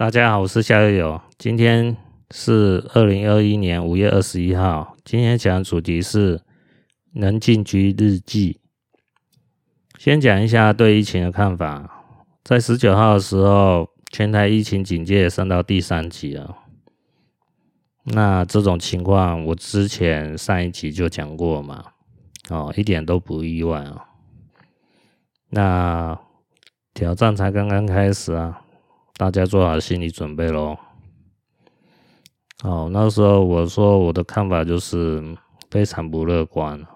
大家好，我是夏月友。今天是二零二一年五月二十一号。今天讲的主题是能进居日记。先讲一下对疫情的看法。在十九号的时候，全台疫情警戒升到第三级了。那这种情况，我之前上一集就讲过嘛，哦，一点都不意外啊。那挑战才刚刚开始啊。大家做好心理准备喽。好，那时候我说我的看法就是非常不乐观。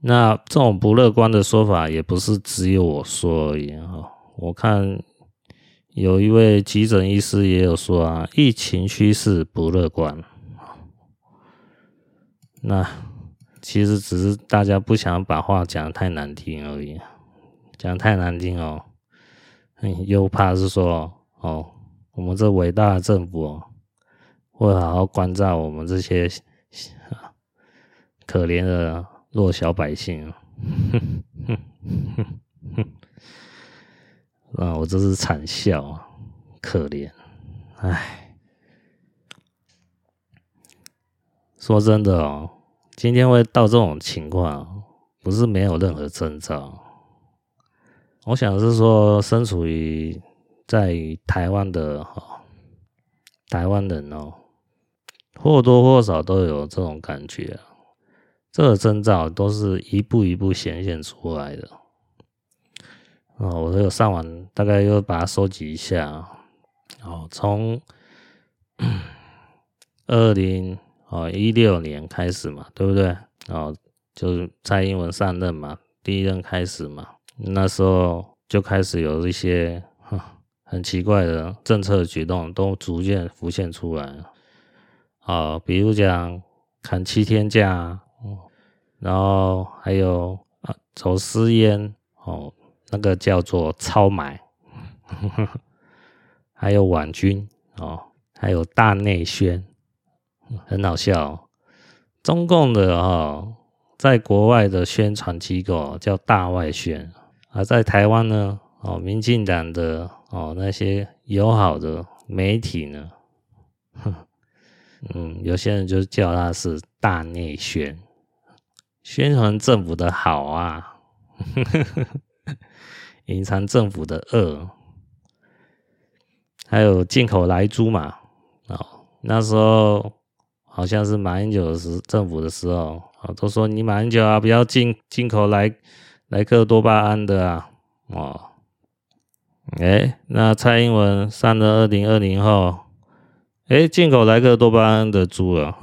那这种不乐观的说法也不是只有我说而已啊。我看有一位急诊医师也有说啊，疫情趋势不乐观。那其实只是大家不想把话讲得太难听而已，讲得太难听哦。又怕是说哦，我们这伟大的政府哦，会好好关照我们这些可怜的弱小百姓。哼哼哼哼，啊，我这是惨笑啊，可怜，唉，说真的哦，今天会到这种情况，不是没有任何征兆。我想是说，身处于在台湾的哈，台湾人哦，或多或少都有这种感觉。这个征兆都是一步一步显现出来的。哦，我有上网，大概又把它收集一下。哦，从二零哦一六年开始嘛，对不对？哦，就是蔡英文上任嘛，第一任开始嘛。那时候就开始有一些很奇怪的政策举动，都逐渐浮现出来。啊，比如讲砍七天假，然后还有啊走私烟哦，那个叫做超买，还有网军哦，还有大内宣，很好笑。中共的啊，在国外的宣传机构叫大外宣。而在台湾呢，哦，民进党的哦那些友好的媒体呢，嗯，有些人就叫他是大内宣，宣传政府的好啊，隐藏政府的恶，还有进口来猪嘛，哦，那时候好像是马英九的时政府的时候，啊，都说你马英九啊，不要进进口来。莱克多巴胺的啊，哦，哎、那蔡英文上了二零二零后，哎、进口莱克多巴胺的猪了，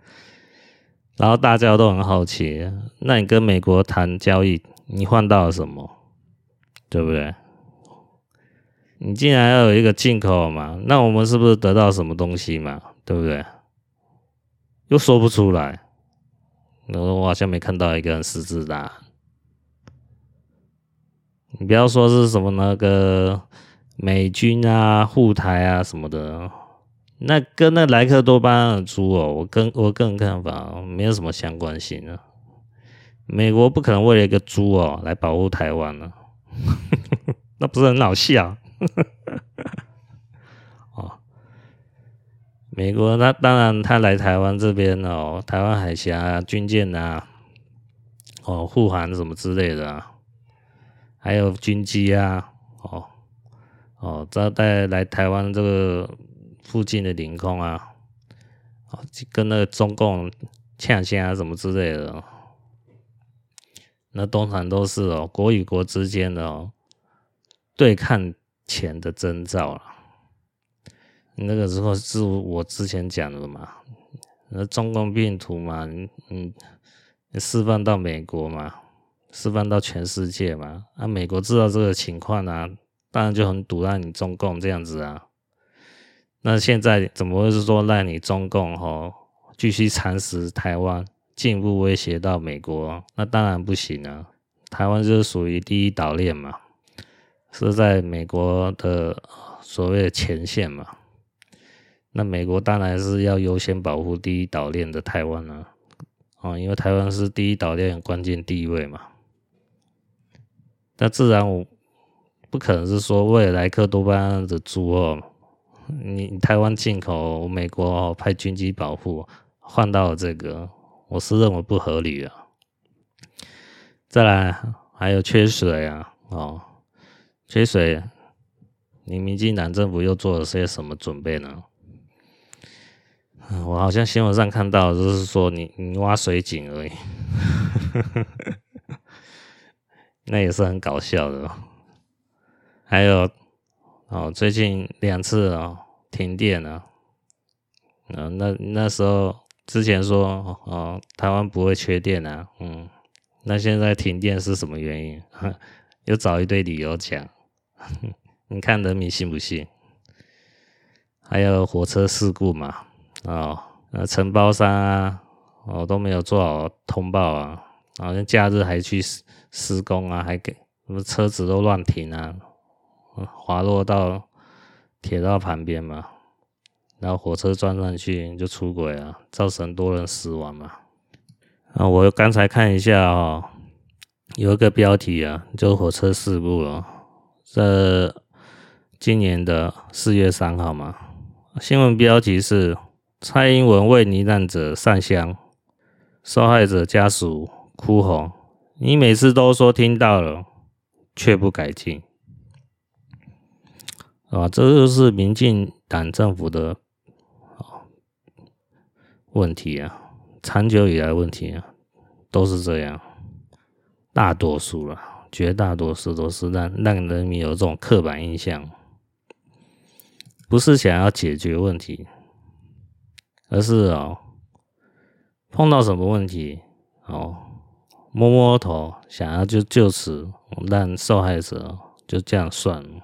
然后大家都很好奇，那你跟美国谈交易，你换到了什么？对不对？你既然要有一个进口嘛，那我们是不是得到什么东西嘛？对不对？又说不出来，那我好像没看到一个人实质的。你不要说是什么那个美军啊护台啊什么的，那跟那莱克多巴胺的猪哦，我跟我个人看法没有什么相关性啊。美国不可能为了一个猪哦来保护台湾呢，那不是很好笑？哦，美国那当然他来台湾这边哦，台湾海峡啊军舰啊，哦护航什么之类的啊。还有军机啊，哦哦，招待来台湾这个附近的领空啊，哦，跟那个中共呛声啊什么之类的，那通常都是哦国与国之间的哦对抗前的征兆了。那个时候是我之前讲的嘛，那中共病毒嘛，嗯，释放到美国嘛。释放到全世界嘛？啊，美国知道这个情况啊，当然就很堵让你中共这样子啊。那现在怎么会是说让你中共吼继续蚕食台湾，进一步威胁到美国？那当然不行啊！台湾就是属于第一岛链嘛，是在美国的所谓的前线嘛。那美国当然是要优先保护第一岛链的台湾啊，哦，因为台湾是第一岛链关键地位嘛。那自然我不可能是说为了莱克多巴胺的猪哦，你台湾进口美国哦派军机保护换到了这个，我是认为不合理啊。再来还有缺水啊，哦，缺水，你民进党政府又做了些什么准备呢？我好像新闻上看到，就是说你你挖水井而已，那也是很搞笑的。还有哦，最近两次哦停电了，嗯，那那时候之前说哦台湾不会缺电啊，嗯，那现在停电是什么原因？又找一堆理由讲，你看人民信不信？还有火车事故嘛？哦，那承包商啊，哦都没有做好通报啊，好像假日还去施施工啊，还给什么车子都乱停啊，滑落到铁道旁边嘛，然后火车撞上去就出轨啊，造成多人死亡嘛。啊，我刚才看一下哦，有一个标题啊，就火车事故哦，这今年的四月三号嘛，新闻标题是。蔡英文为罹难者上香，受害者家属哭红。你每次都说听到了，却不改进，啊，这就是民进党政府的问题啊，长久以来问题啊，都是这样。大多数了，绝大多数都是让让人民有这种刻板印象，不是想要解决问题。而是哦，碰到什么问题哦，摸摸头，想要就就此让受害者就这样算了。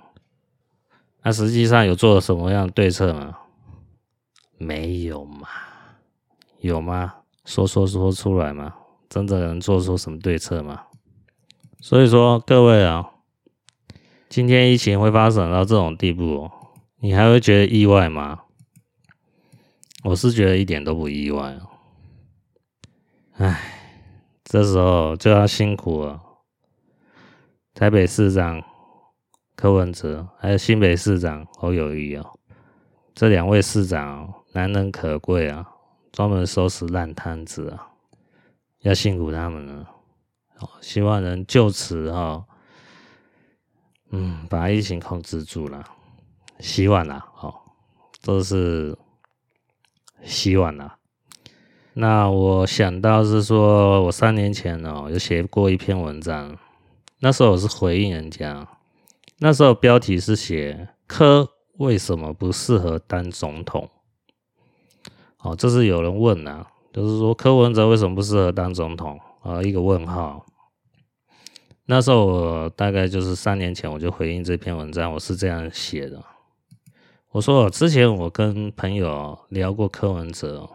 那实际上有做什么样的对策吗？没有嘛？有吗？说说说出来吗？真的能做出什么对策吗？所以说，各位啊，今天疫情会发展到这种地步，你还会觉得意外吗？我是觉得一点都不意外，唉，这时候就要辛苦了。台北市长柯文哲，还有新北市长侯友宜哦，这两位市长难能可贵啊，专门收拾烂摊子啊，要辛苦他们了。希望能就此哈，嗯，把疫情控制住了，希望啦，哦，都是。希望啊，那我想到是说，我三年前哦有写过一篇文章，那时候我是回应人家，那时候标题是写柯为什么不适合当总统？哦，这是有人问啊，就是说柯文哲为什么不适合当总统啊？一个问号。那时候我大概就是三年前我就回应这篇文章，我是这样写的。我说，之前我跟朋友聊过柯文哲，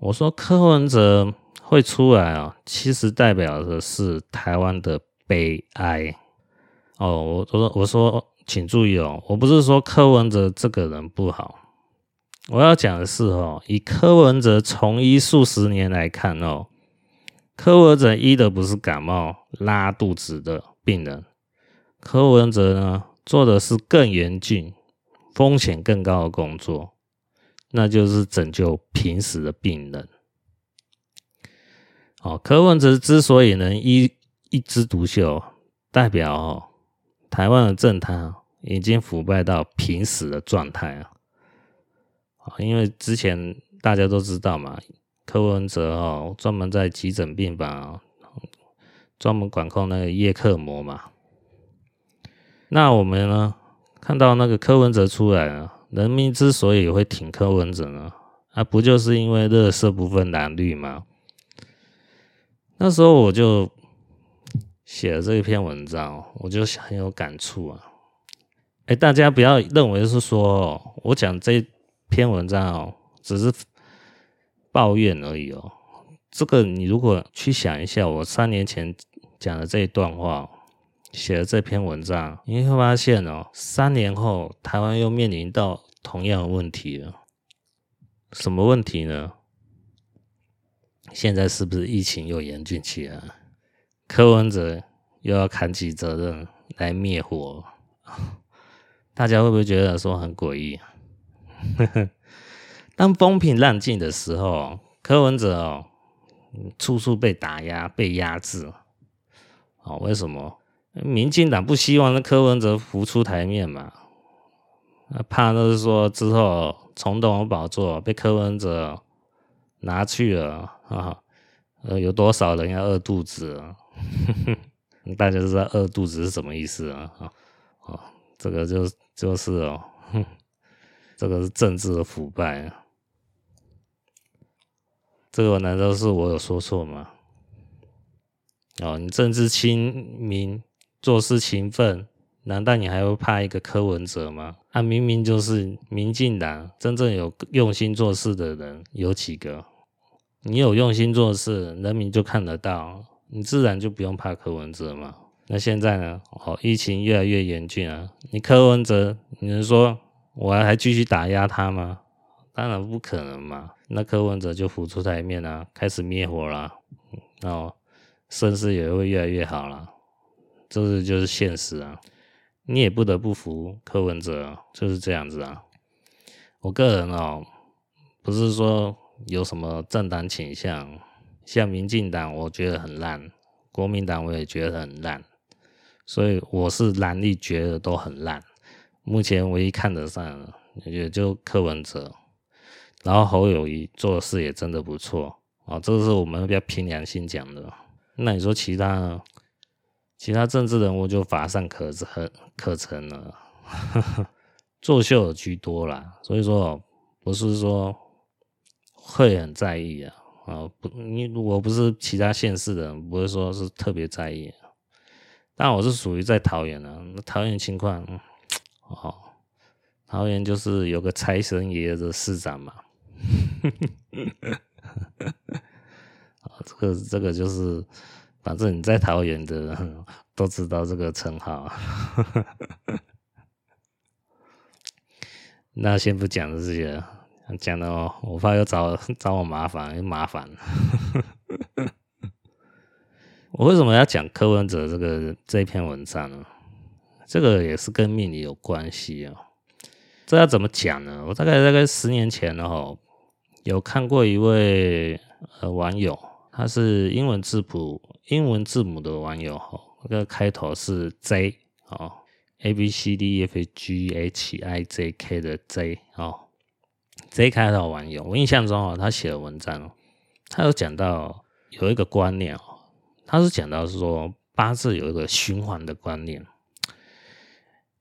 我说柯文哲会出来啊，其实代表的是台湾的悲哀。哦，我我说我说，请注意哦，我不是说柯文哲这个人不好，我要讲的是哦，以柯文哲从医数十年来看哦，柯文哲医的不是感冒拉肚子的病人，柯文哲呢做的是更严峻。风险更高的工作，那就是拯救濒死的病人。哦，柯文哲之所以能一一枝独秀，代表哦，台湾的政坛已经腐败到濒死的状态啊！因为之前大家都知道嘛，柯文哲哦，专门在急诊病房专门管控那个叶克膜嘛。那我们呢？看到那个柯文哲出来了，人民之所以会挺柯文哲呢，啊，不就是因为垃圾不分蓝绿吗？那时候我就写了这一篇文章，我就很有感触啊。哎，大家不要认为是说我讲这篇文章哦，只是抱怨而已哦。这个你如果去想一下，我三年前讲的这一段话。写了这篇文章，你会发现哦，三年后台湾又面临到同样的问题了。什么问题呢？现在是不是疫情又严峻起来？柯文哲又要扛起责任，来灭火，大家会不会觉得说很诡异？当风平浪静的时候，柯文哲哦，处处被打压、被压制。哦，为什么？民进党不希望那柯文哲浮出台面嘛？怕那是说之后重夺宝座被柯文哲拿去了啊？呃，有多少人要饿肚子啊？大家知道饿肚子是什么意思啊？啊，这个就就是哦，这个是政治的腐败。这个难道是我有说错吗？哦，你政治清明，做事勤奋，难道你还会怕一个柯文哲吗？啊，明明就是民进党真正有用心做事的人有几个？你有用心做事，人民就看得到。你自然就不用怕柯文哲嘛。那现在呢？哦，疫情越来越严峻啊！你柯文哲，你能说我还继续打压他吗？当然不可能嘛。那柯文哲就浮出台面啊，开始灭火了，然后声势也会越来越好了。这是就是现实啊，你也不得不服柯文哲，就是这样子啊。我个人哦，不是说有什么政党倾向。像民进党，我觉得很烂；国民党，我也觉得很烂。所以我是蓝绿觉得都很烂。目前唯一看得上的，也就柯文哲。然后侯友宜做事也真的不错啊，这个是我们比较凭良心讲的。那你说其他？其他政治人物就乏善可陈可陈了，作秀居多啦。所以说，不是说会很在意啊。啊，不，你如果不是其他县市的人，不会说是特别在意。但我是属于在桃园的，那桃园情况，哦，桃园就是有个财神爷的市长嘛。啊，这个这个就是，反正你在桃园的都知道这个称号。那先不讲这些。讲的，我怕又找找我麻烦，又麻烦。我为什么要讲柯文哲这个这篇文章呢？这个也是跟命理有关系哦。这要怎么讲呢？我大概大概十年前呢，吼，有看过一位呃网友，他是英文字母英文字母的网友，哈，那个开头是 J 哦，A B C D E F G H I J K 的 J 哦。J 开头网友，我印象中哦，他写的文章，他有讲到有一个观念哦，他是讲到是说八字有一个循环的观念。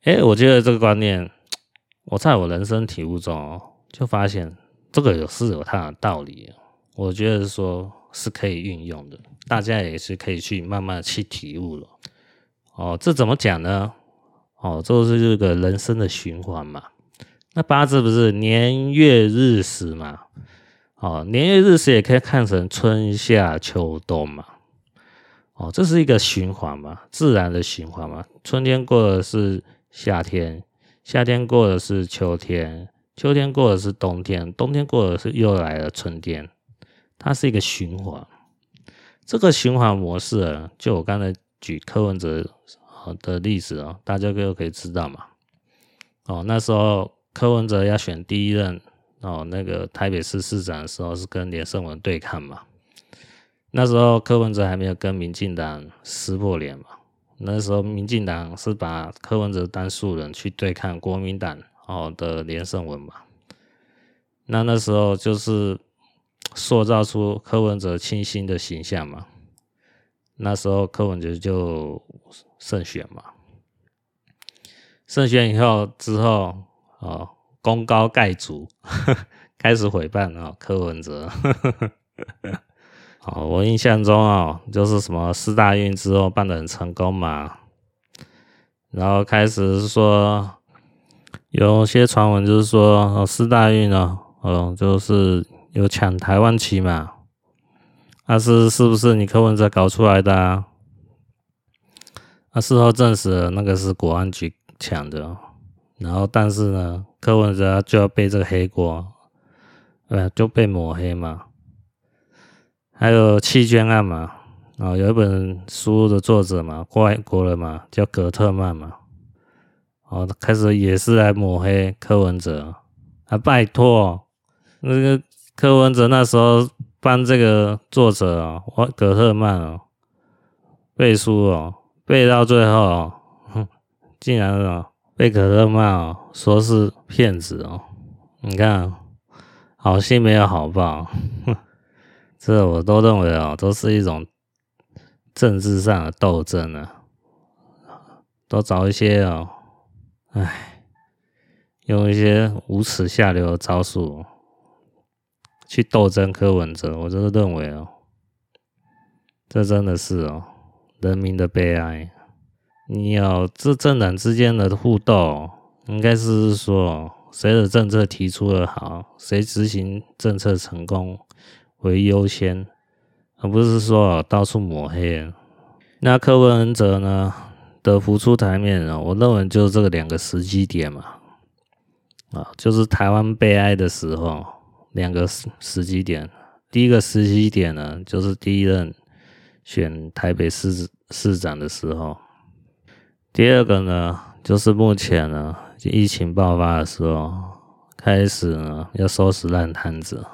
哎，我觉得这个观念，我在我人生体悟中哦，就发现这个有是有它的道理，我觉得说是可以运用的，大家也是可以去慢慢去体悟了。哦，这怎么讲呢？哦，这是这个人生的循环嘛。那八字不是年月日时嘛？哦，年月日时也可以看成春夏秋冬嘛。哦，这是一个循环嘛，自然的循环嘛。春天过的是夏天，夏天过的是秋天，秋天过的是冬天，冬天过的是又来了春天。它是一个循环。这个循环模式啊，就我刚才举柯文哲的例子哦，大家都可以知道嘛。哦，那时候。柯文哲要选第一任哦，那个台北市市长的时候是跟连胜文对抗嘛。那时候柯文哲还没有跟民进党撕破脸嘛。那时候民进党是把柯文哲当素人去对抗国民党哦的连胜文嘛。那那时候就是塑造出柯文哲清新的形象嘛。那时候柯文哲就胜选嘛。胜选以后之后。哦，功高盖主，开始毁谤啊，柯文哲。哦，我印象中哦，就是什么四大运之后办得很成功嘛，然后开始是说有些传闻就是说哦，四大运哦，哦，就是有抢台湾旗嘛，那是是不是你柯文哲搞出来的啊？那事后证实，那个是国安局抢的。然后，但是呢，柯文哲就要背这个黑锅，对，就被抹黑嘛。还有弃捐案嘛，啊，有一本书的作者嘛，外国人嘛，叫葛特曼嘛，哦，开始也是来抹黑柯文哲啊，拜托，那个柯文哲那时候帮这个作者啊，葛特曼哦，背书哦，背到最后，哼，竟然哦被葛特曼哦说是骗子哦，你看，好心没有好报，哼，这我都认为哦，都是一种。政治上的斗争啊，都找一些哦，哎，用一些无耻下流的招数去斗争柯文哲，我就是认为哦，这真的是哦，人民的悲哀。你要这政党之间的互斗，应该是说谁的政策提出的好，谁执行政策成功为优先。而不是说到处抹黑，那柯文哲呢的浮出台面啊，我认为就是这个两个时机点嘛，啊，就是台湾悲哀的时候，两个时时机点。第一个时机点呢，就是第一任选台北市市长的时候；第二个呢，就是目前呢疫情爆发的时候，开始呢要收拾烂摊子，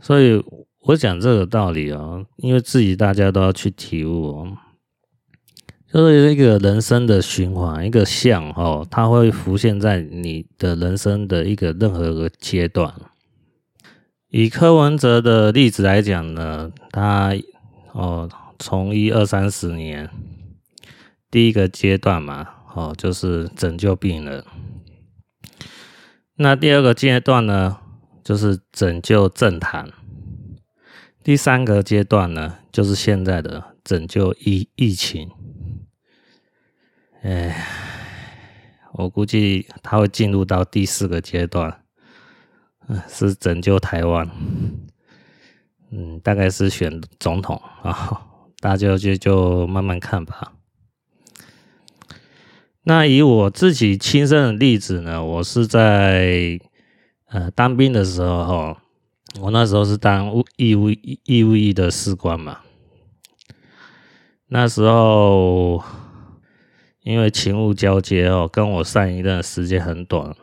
所以。我讲这个道理哦，因为自己大家都要去体悟哦，就是一个人生的循环，一个像哦，它会浮现在你的人生的一个任何一个阶段。以柯文哲的例子来讲呢，他哦，从一二三十年第一个阶段嘛，哦，就是拯救病人。那第二个阶段呢，就是拯救政坛。第三个阶段呢，就是现在的拯救疫疫情。哎，我估计他会进入到第四个阶段，是拯救台湾。嗯，大概是选总统啊，大家就就慢慢看吧。那以我自己亲身的例子呢，我是在呃当兵的时候哈。我那时候是当义务义务役的士官嘛，那时候因为勤务交接哦，跟我上一任时间很短，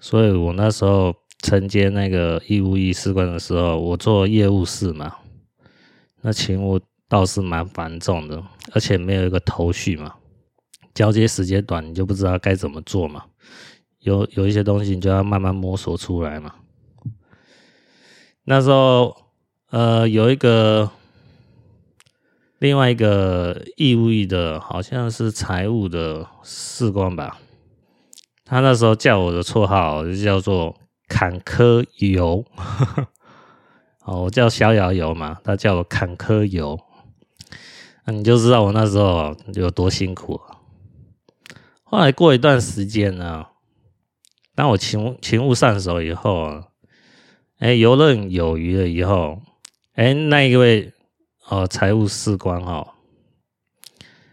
所以我那时候承接那个义务役士官的时候，我做业务室嘛，那勤务倒是蛮繁重的，而且没有一个头绪嘛，交接时间短，你就不知道该怎么做嘛，有有一些东西你就要慢慢摸索出来嘛。那时候，呃，有一个另外一个义务的，好像是财务的士官吧。他那时候叫我的绰号就叫做“坎坷油”，哦，我叫逍遥游嘛，他叫我坎坷油。那你就知道我那时候有多辛苦。后来过一段时间呢，当我勤勤务上手以后啊。哎，游刃有余了以后，哎，那一位哦，财务士官、哦，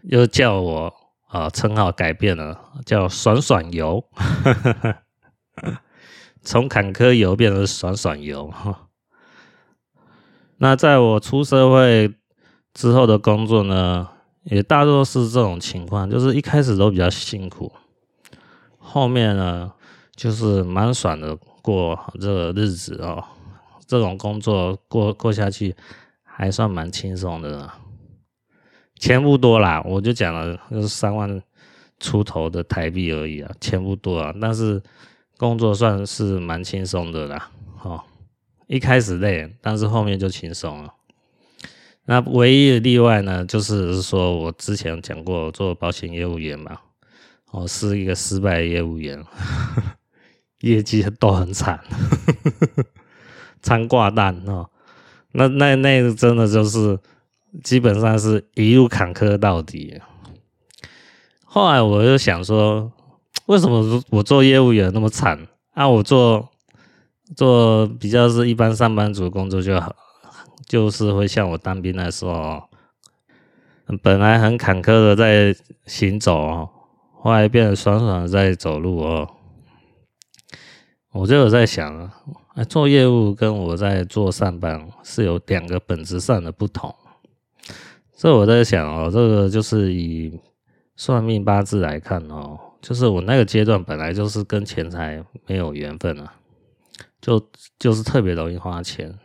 又叫我啊，称号改变了，叫爽爽游，从坎坷游变成爽爽游。那在我出社会之后的工作呢，也大多是这种情况，就是一开始都比较辛苦，后面呢，就是蛮爽的。过这个日子哦，这种工作过过下去还算蛮轻松的啦，钱不多啦，我就讲了，就是三万出头的台币而已啊，钱不多啊，但是工作算是蛮轻松的啦。哦，一开始累，但是后面就轻松了。那唯一的例外呢，就是说我之前讲过做保险业务员嘛，我是一个失败的业务员。业绩都很惨，惨挂蛋哦。那那那真的就是基本上是一路坎坷到底。后来我就想说，为什么我做业务员那么惨？啊，我做做比较是一般上班族工作就好，就是会像我当兵的时候，本来很坎坷的在行走哦，后来变得爽爽的在走路哦。我就有在想啊，做业务跟我在做上班是有两个本质上的不同。所以我在想哦，这个就是以算命八字来看哦，就是我那个阶段本来就是跟钱财没有缘分啊，就就是特别容易花钱。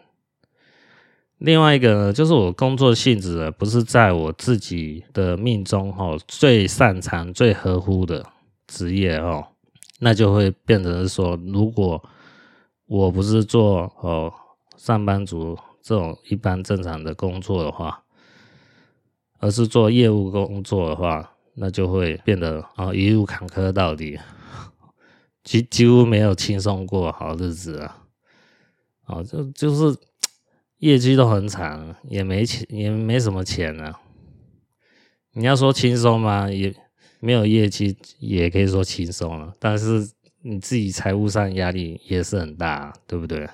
另外一个呢，就是我工作性质，不是在我自己的命中哈最擅长、最合乎的职业哦，那就会变成是说，如果我不是做哦上班族这种一般正常的工作的话，而是做业务工作的话，那就会变得啊一路坎坷到底，几几乎没有轻松过好日子啊，啊就就是。业绩都很惨，也没钱，也没什么钱呢、啊。你要说轻松吗？也没有业绩，也可以说轻松了。但是你自己财务上压力也是很大，对不对？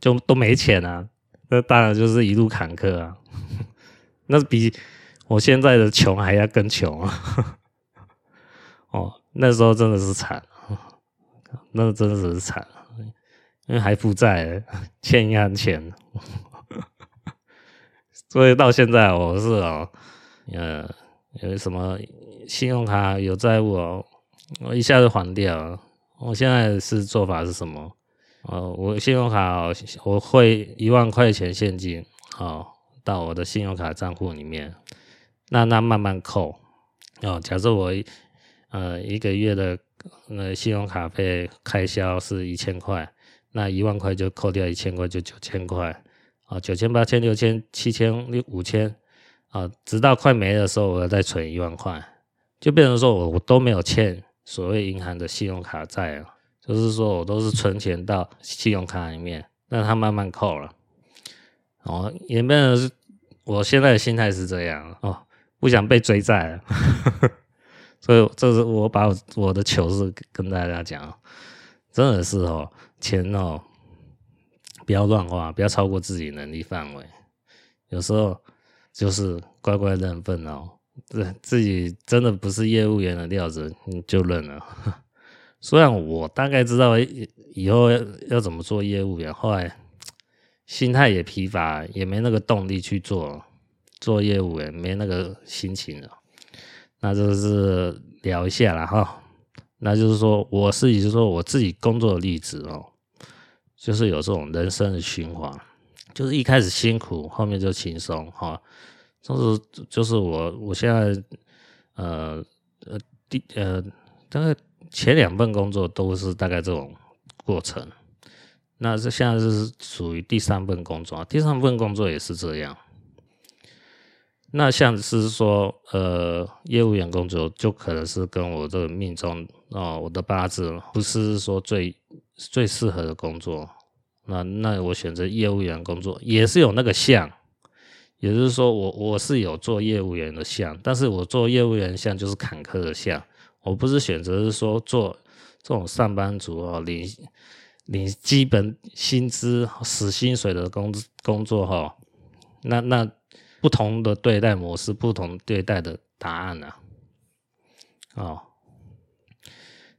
就都没钱啊，那当然就是一路坎坷啊。那比我现在的穷还要更穷啊！哦，那时候真的是惨，那真的是惨，因为还负债，欠银行钱。所以到现在我是哦，呃，有什么信用卡有债务哦，我一下子还掉了。我现在是做法是什么？哦，我信用卡我会一万块钱现金哦，到我的信用卡账户里面，那那慢慢扣哦。假设我呃一个月的呃信用卡费开销是一千块，那一万块就扣掉一千块，就九千块。啊，九千、八千、六千、七千、六五千，啊，直到快没的时候，我再存一万块，就变成说我我都没有欠所谓银行的信用卡债啊，就是说我都是存钱到信用卡里面，让它慢慢扣了。哦，也变成是我现在的心态是这样哦，不想被追债了，所以这是我把我我的糗事跟大家讲，真的是哦，钱哦。不要乱花，不要超过自己能力范围。有时候就是乖乖认份哦。自自己真的不是业务员的料子，你就认了。虽然我大概知道以后要要怎么做业务员，后来心态也疲乏，也没那个动力去做做业务员，没那个心情了。那就是聊一下了哈。那就是说，我是以说我自己工作的例子哦。就是有这种人生的循环，就是一开始辛苦，后面就轻松哈。就是就是我我现在呃呃第呃大概前两份工作都是大概这种过程，那这现在是属于第三份工作，第三份工作也是这样。那像是说呃业务员工作，就可能是跟我这个命中哦我的八字不是说最。最适合的工作，那那我选择业务员工作也是有那个相，也就是说我我是有做业务员的项，但是我做业务员项就是坎坷的项，我不是选择是说做这种上班族哦，领领基本薪资死薪水的工工作哈，那那不同的对待模式，不同对待的答案呢、啊，哦。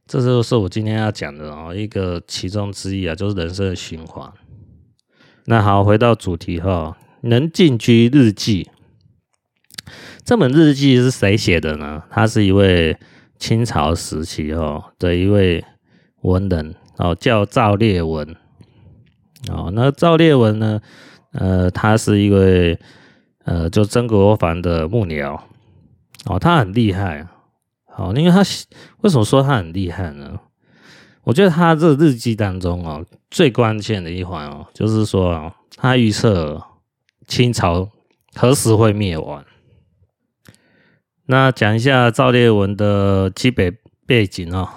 这就是我今天要讲的哦，一个其中之一啊，就是人生的循环。那好，回到主题哈，《能进居日记》这本日记是谁写的呢？他是一位清朝时期哦的一位文人哦，叫赵烈文哦。那赵烈文呢，呃，他是一位呃，就曾国藩的幕僚哦，他很厉害。好，因为他为什么说他很厉害呢？我觉得他这日记当中哦，最关键的一环哦，就是说哦，他预测清朝何时会灭亡。那讲一下赵烈文的基本背景哦。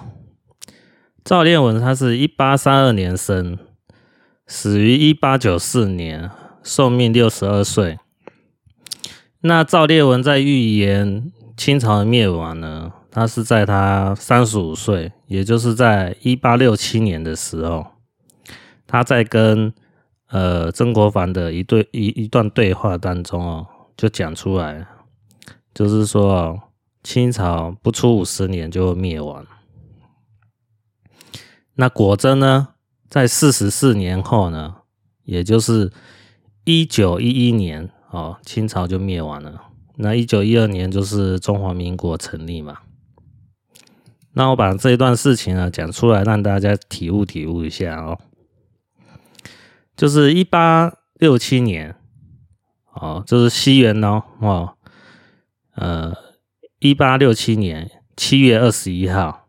赵烈文他是一八三二年生，死于一八九四年，寿命六十二岁。那赵烈文在预言清朝的灭亡呢？他是在他三十五岁，也就是在一八六七年的时候，他在跟呃曾国藩的一对一一段对话当中哦，就讲出来，就是说清朝不出五十年就灭亡。那果真呢，在四十四年后呢，也就是一九一一年哦，清朝就灭亡了。那一九一二年就是中华民国成立嘛。那我把这一段事情呢讲出来，让大家体悟体悟一下哦。就是一八六七年，哦，就是西元哦，哦，呃，一八六七年七月二十一号。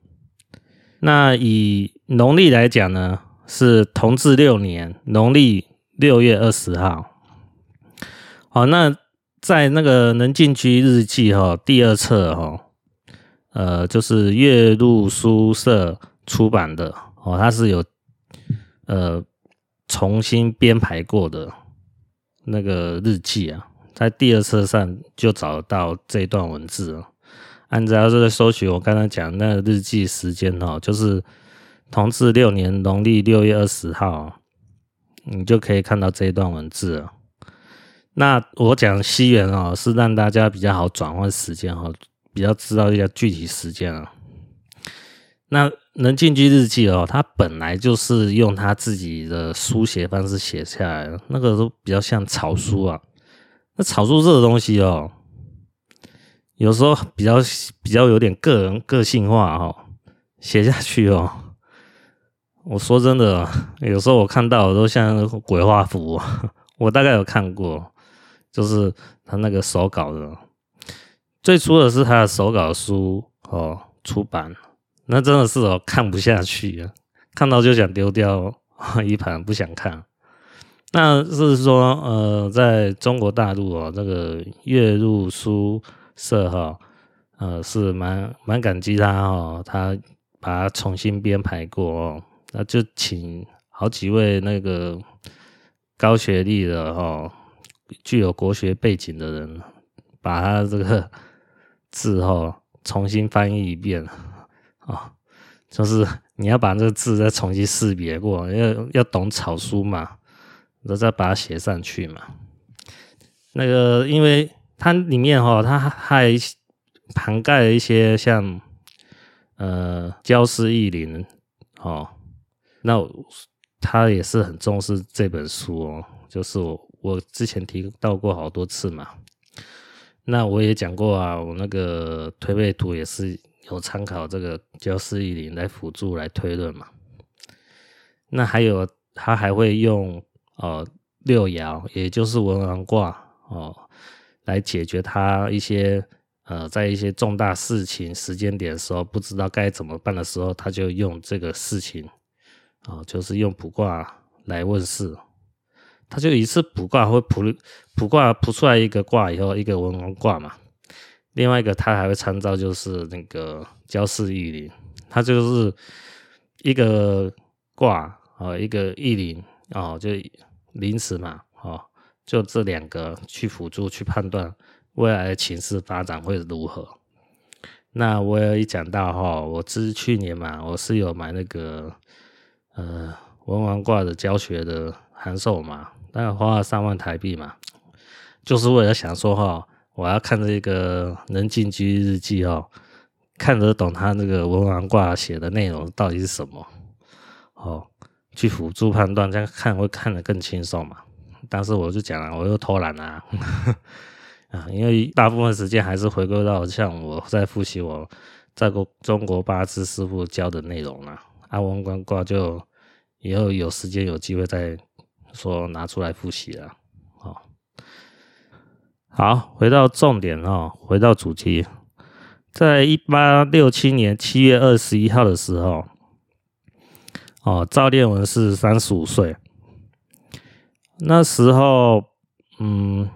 那以农历来讲呢，是同治六年农历六月二十号。好，那在那个能进居日记哈第二册哈。呃，就是岳麓书社出版的哦，它是有呃重新编排过的那个日记啊，在第二册上就找到这段文字啊。按照这个搜寻，我刚才讲那个日记时间哦，就是同治六年农历六月二十号，你就可以看到这一段文字了。那我讲西元哦，是让大家比较好转换时间哈。比较知道一下具体时间啊。那能进居日记哦，他本来就是用他自己的书写方式写下来的，那个都比较像草书啊。那草书这个东西哦，有时候比较比较有点个人个性化哈，写下去哦。我说真的，有时候我看到都像鬼画符。我大概有看过，就是他那个手稿的。最初的是他的手稿书哦，出版，那真的是哦，看不下去啊，看到就想丢掉 一盘，不想看。那是说呃，在中国大陆哦，这个岳麓书社哈，呃，是蛮蛮感激他哦，他把它重新编排过哦，那就请好几位那个高学历的哈，具有国学背景的人，把他这个。字后重新翻译一遍啊，就是你要把这个字再重新识别过，要要懂草书嘛，然后再把它写上去嘛。那个，因为它里面哈，它还涵盖了一些像呃焦氏异林哦，那他也是很重视这本书哦，就是我我之前提到过好多次嘛。那我也讲过啊，我那个推背图也是有参考这个焦氏异林来辅助来推论嘛。那还有他还会用呃六爻，也就是文王卦哦，来解决他一些呃在一些重大事情时间点的时候不知道该怎么办的时候，他就用这个事情啊、哦，就是用卜卦来问事。他就一次卜卦会卜卜卦卜出来一个卦以后，一个文王卦嘛，另外一个他还会参照就是那个焦氏异林，他就是一个卦啊，一个异林啊，就临时嘛，哦，就这两个去辅助去判断未来的情势发展会如何。那我也一讲到哈，我之去年嘛，我是有买那个呃文王卦的教学的函授嘛。那花了三万台币嘛，就是为了想说哈，我要看这个能进居日记哦，看得懂他那个文王卦写的内容到底是什么哦，去辅助判断，这样看会看得更轻松嘛。但是我就讲了，我又偷懒啦，啊，因为大部分时间还是回归到像我在复习我在国中国八字师傅教的内容了。啊，文王卦就以后有时间有机会再。说拿出来复习了，好，回到重点哦，回到主题，在一八六七年七月二十一号的时候，哦，赵烈文是三十五岁，那时候，嗯，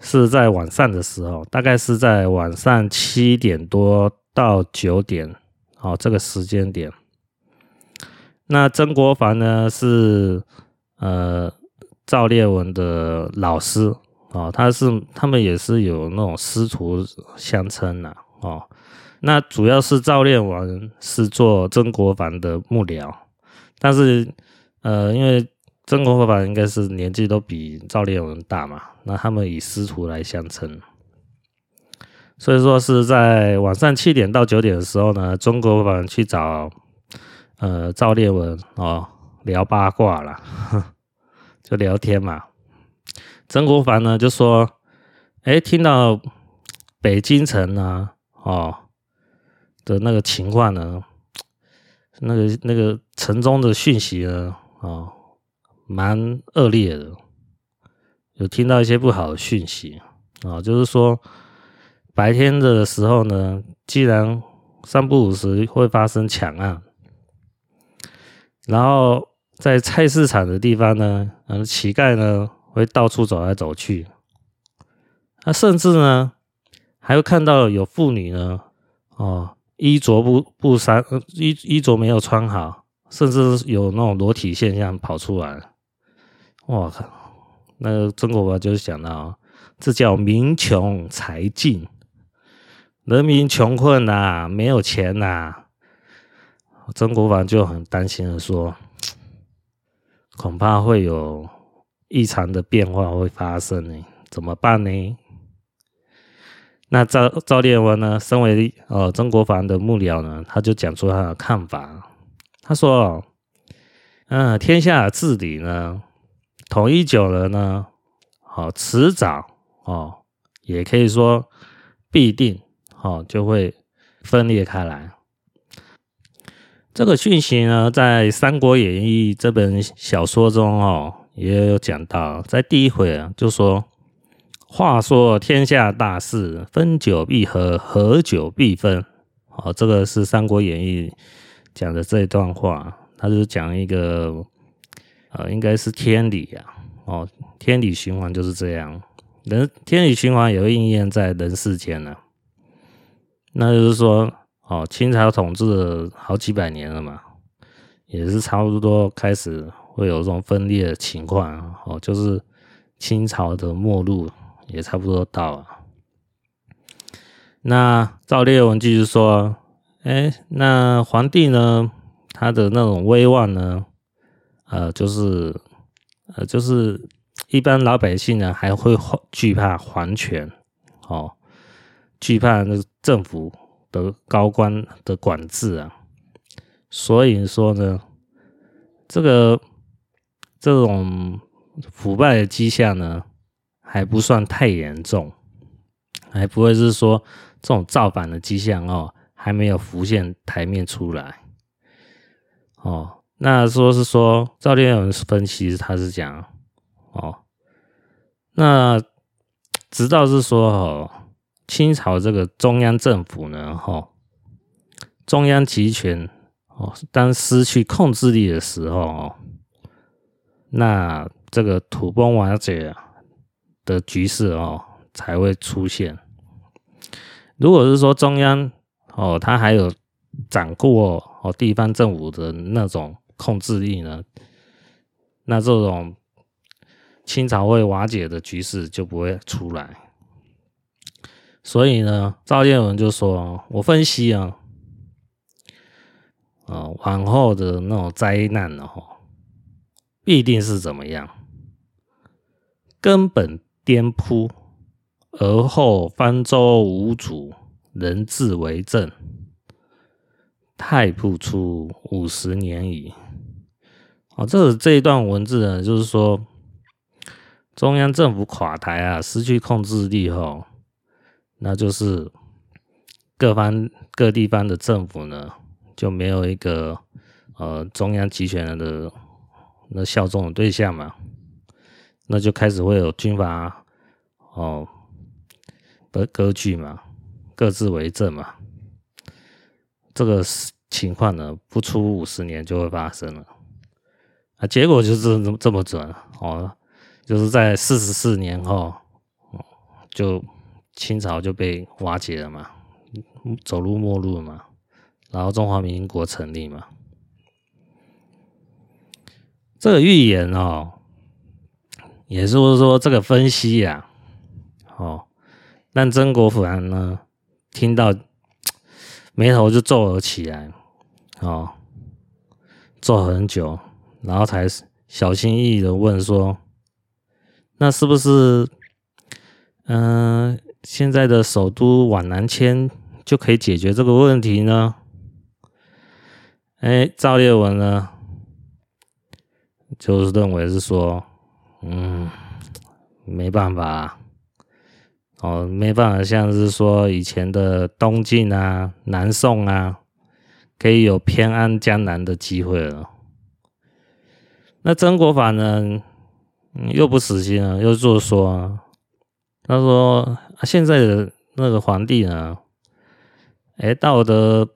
是在晚上的时候，大概是在晚上七点多到九点，哦，这个时间点，那曾国藩呢是。呃，赵烈文的老师。哦，他是他们也是有那种师徒相称呐哦。那主要是赵烈文是做曾国藩的幕僚，但是呃，因为曾国藩应该是年纪都比赵烈文大嘛，那他们以师徒来相称，所以说是在晚上七点到九点的时候呢，曾国藩去找呃赵烈文哦。聊八卦啦，就聊天嘛。曾国藩呢就说：“哎，听到北京城啊，哦的那个情况呢，那个那个城中的讯息呢，哦，蛮恶劣的，有听到一些不好的讯息。啊，就是说白天的时候呢，既然三不五时会发生抢案，然后在菜市场的地方呢，嗯，乞丐呢会到处走来走去，啊，甚至呢还会看到有妇女呢，哦，衣着不不衫，衣衣着没有穿好，甚至有那种裸体现象跑出来，我靠，那个曾国藩就是想到，这叫民穷财尽。人民穷困呐、没有钱呐、曾国藩就很担心的说，恐怕会有异常的变化会发生呢，怎么办呢？那赵赵烈文呢，身为呃曾国藩的幕僚呢，他就讲出他的看法，他说，嗯、天下治理呢，统一久了呢，好，迟早哦，也可以说必定。哦，就会分裂开来。这个讯息呢，在《三国演义》这本小说中哦，也有讲到。在第一回啊，就说：“话说天下大事，分久必合，合久必分。”哦，这个是《三国演义》讲的这一段话，他就是讲一个呃，应该是天理啊。哦，天理循环就是这样，人天理循环也会应验在人世间呢。那就是说，哦，清朝统治了好几百年了嘛，也是差不多开始会有这种分裂的情况，哦，就是清朝的末路也差不多到了。那赵烈文继续说，哎，那皇帝呢，他的那种威望呢，呃，就是，呃，就是一般老百姓呢还会惧怕皇权，哦。惧怕那政府的高官的管制啊，所以说呢，这个这种腐败的迹象呢，还不算太严重，还不会是说这种造反的迹象哦，还没有浮现台面出来。哦，那说是说赵烈文分析他是讲哦，那直到是说哦。清朝这个中央政府呢，哈，中央集权哦，当失去控制力的时候哦，那这个土崩瓦解的局势哦才会出现。如果是说中央哦，他还有掌握哦地方政府的那种控制力呢，那这种清朝会瓦解的局势就不会出来。所以呢，赵建文就说：“我分析啊，啊，往后的那种灾难呢，哈，必定是怎么样？根本颠扑，而后方舟无主，人自为政，太不出五十年矣。”哦，这这一段文字呢，就是说中央政府垮台啊，失去控制力后。那就是各方各地方的政府呢，就没有一个呃中央集权的那效忠的对象嘛，那就开始会有军阀哦不割据嘛，各自为政嘛，这个情况呢，不出五十年就会发生了啊，结果就是这么这么准哦，就是在四十四年后就。清朝就被瓦解了嘛，走入末路嘛，然后中华民国成立嘛。这个预言哦，也就是说这个分析呀，哦，让曾国藩呢听到眉头就皱了起来，哦，皱很久，然后才小心翼翼的问说：“那是不是，嗯、呃？”现在的首都往南迁就可以解决这个问题呢？哎，赵烈文呢，就是认为是说，嗯，没办法，哦，没办法像是说以前的东晋啊、南宋啊，可以有偏安江南的机会了。那曾国藩呢，又不死心啊，又就说，他说现在的那个皇帝呢，哎，道德